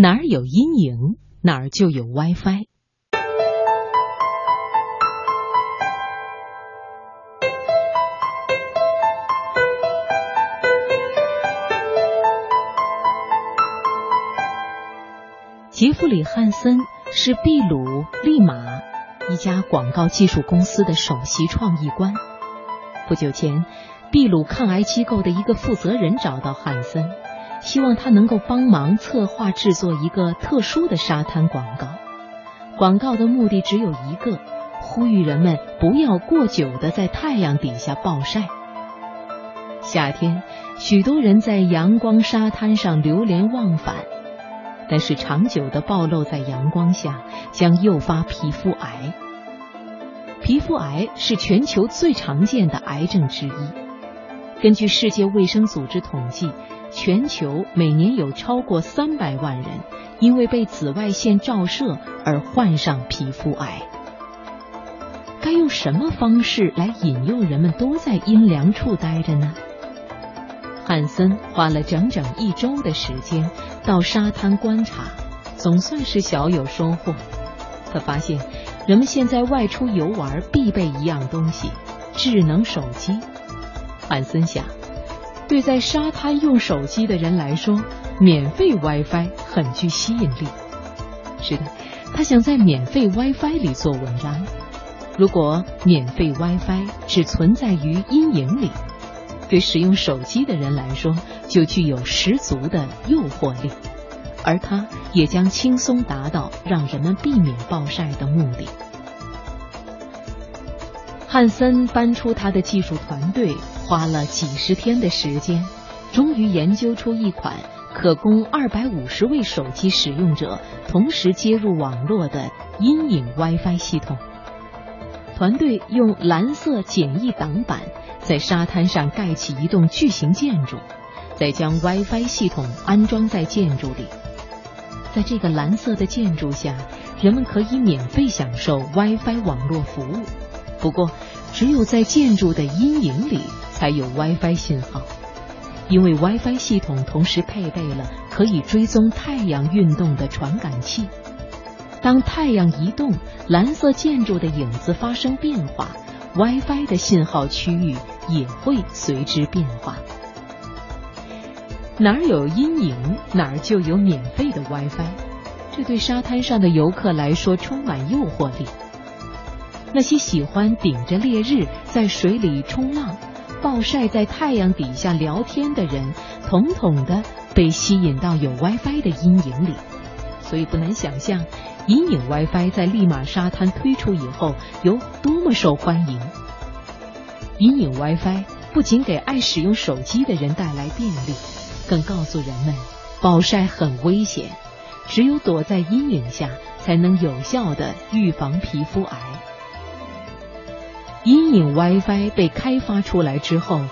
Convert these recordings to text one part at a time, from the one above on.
哪儿有阴影，哪儿就有 WiFi。杰弗里·汉森是秘鲁利马一家广告技术公司的首席创意官。不久前，秘鲁抗癌机构的一个负责人找到汉森，希望他能够帮忙策划制作一个特殊的沙滩广告。广告的目的只有一个：呼吁人们不要过久的在太阳底下暴晒。夏天，许多人在阳光沙滩上流连忘返。但是长久的暴露在阳光下将诱发皮肤癌。皮肤癌是全球最常见的癌症之一。根据世界卫生组织统计，全球每年有超过三百万人因为被紫外线照射而患上皮肤癌。该用什么方式来引诱人们都在阴凉处待着呢？汉森花了整整一周的时间到沙滩观察，总算是小有收获。他发现，人们现在外出游玩必备一样东西——智能手机。汉森想，对在沙滩用手机的人来说，免费 WiFi 很具吸引力。是的，他想在免费 WiFi 里做文章。如果免费 WiFi 只存在于阴影里。对使用手机的人来说，就具有十足的诱惑力，而他也将轻松达到让人们避免暴晒的目的。汉森搬出他的技术团队，花了几十天的时间，终于研究出一款可供二百五十位手机使用者同时接入网络的阴影 WiFi 系统。团队用蓝色简易挡板。在沙滩上盖起一栋巨型建筑，再将 WiFi 系统安装在建筑里。在这个蓝色的建筑下，人们可以免费享受 WiFi 网络服务。不过，只有在建筑的阴影里才有 WiFi 信号，因为 WiFi 系统同时配备了可以追踪太阳运动的传感器。当太阳移动，蓝色建筑的影子发生变化，WiFi 的信号区域。也会随之变化。哪儿有阴影，哪儿就有免费的 WiFi。这对沙滩上的游客来说充满诱惑力。那些喜欢顶着烈日在水里冲浪、暴晒在太阳底下聊天的人，统统的被吸引到有 WiFi 的阴影里。所以不难想象，阴影 WiFi 在利马沙滩推出以后有多么受欢迎。阴影 WiFi 不仅给爱使用手机的人带来便利，更告诉人们暴晒很危险，只有躲在阴影下才能有效的预防皮肤癌。阴影 WiFi 被开发出来之后，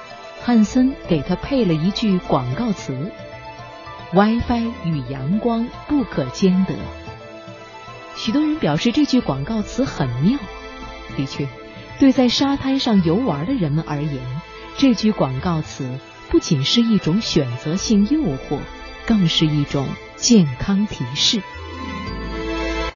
汉森给他配了一句广告词：“WiFi 与阳光不可兼得。”许多人表示这句广告词很妙，的确。对在沙滩上游玩的人们而言，这句广告词不仅是一种选择性诱惑，更是一种健康提示。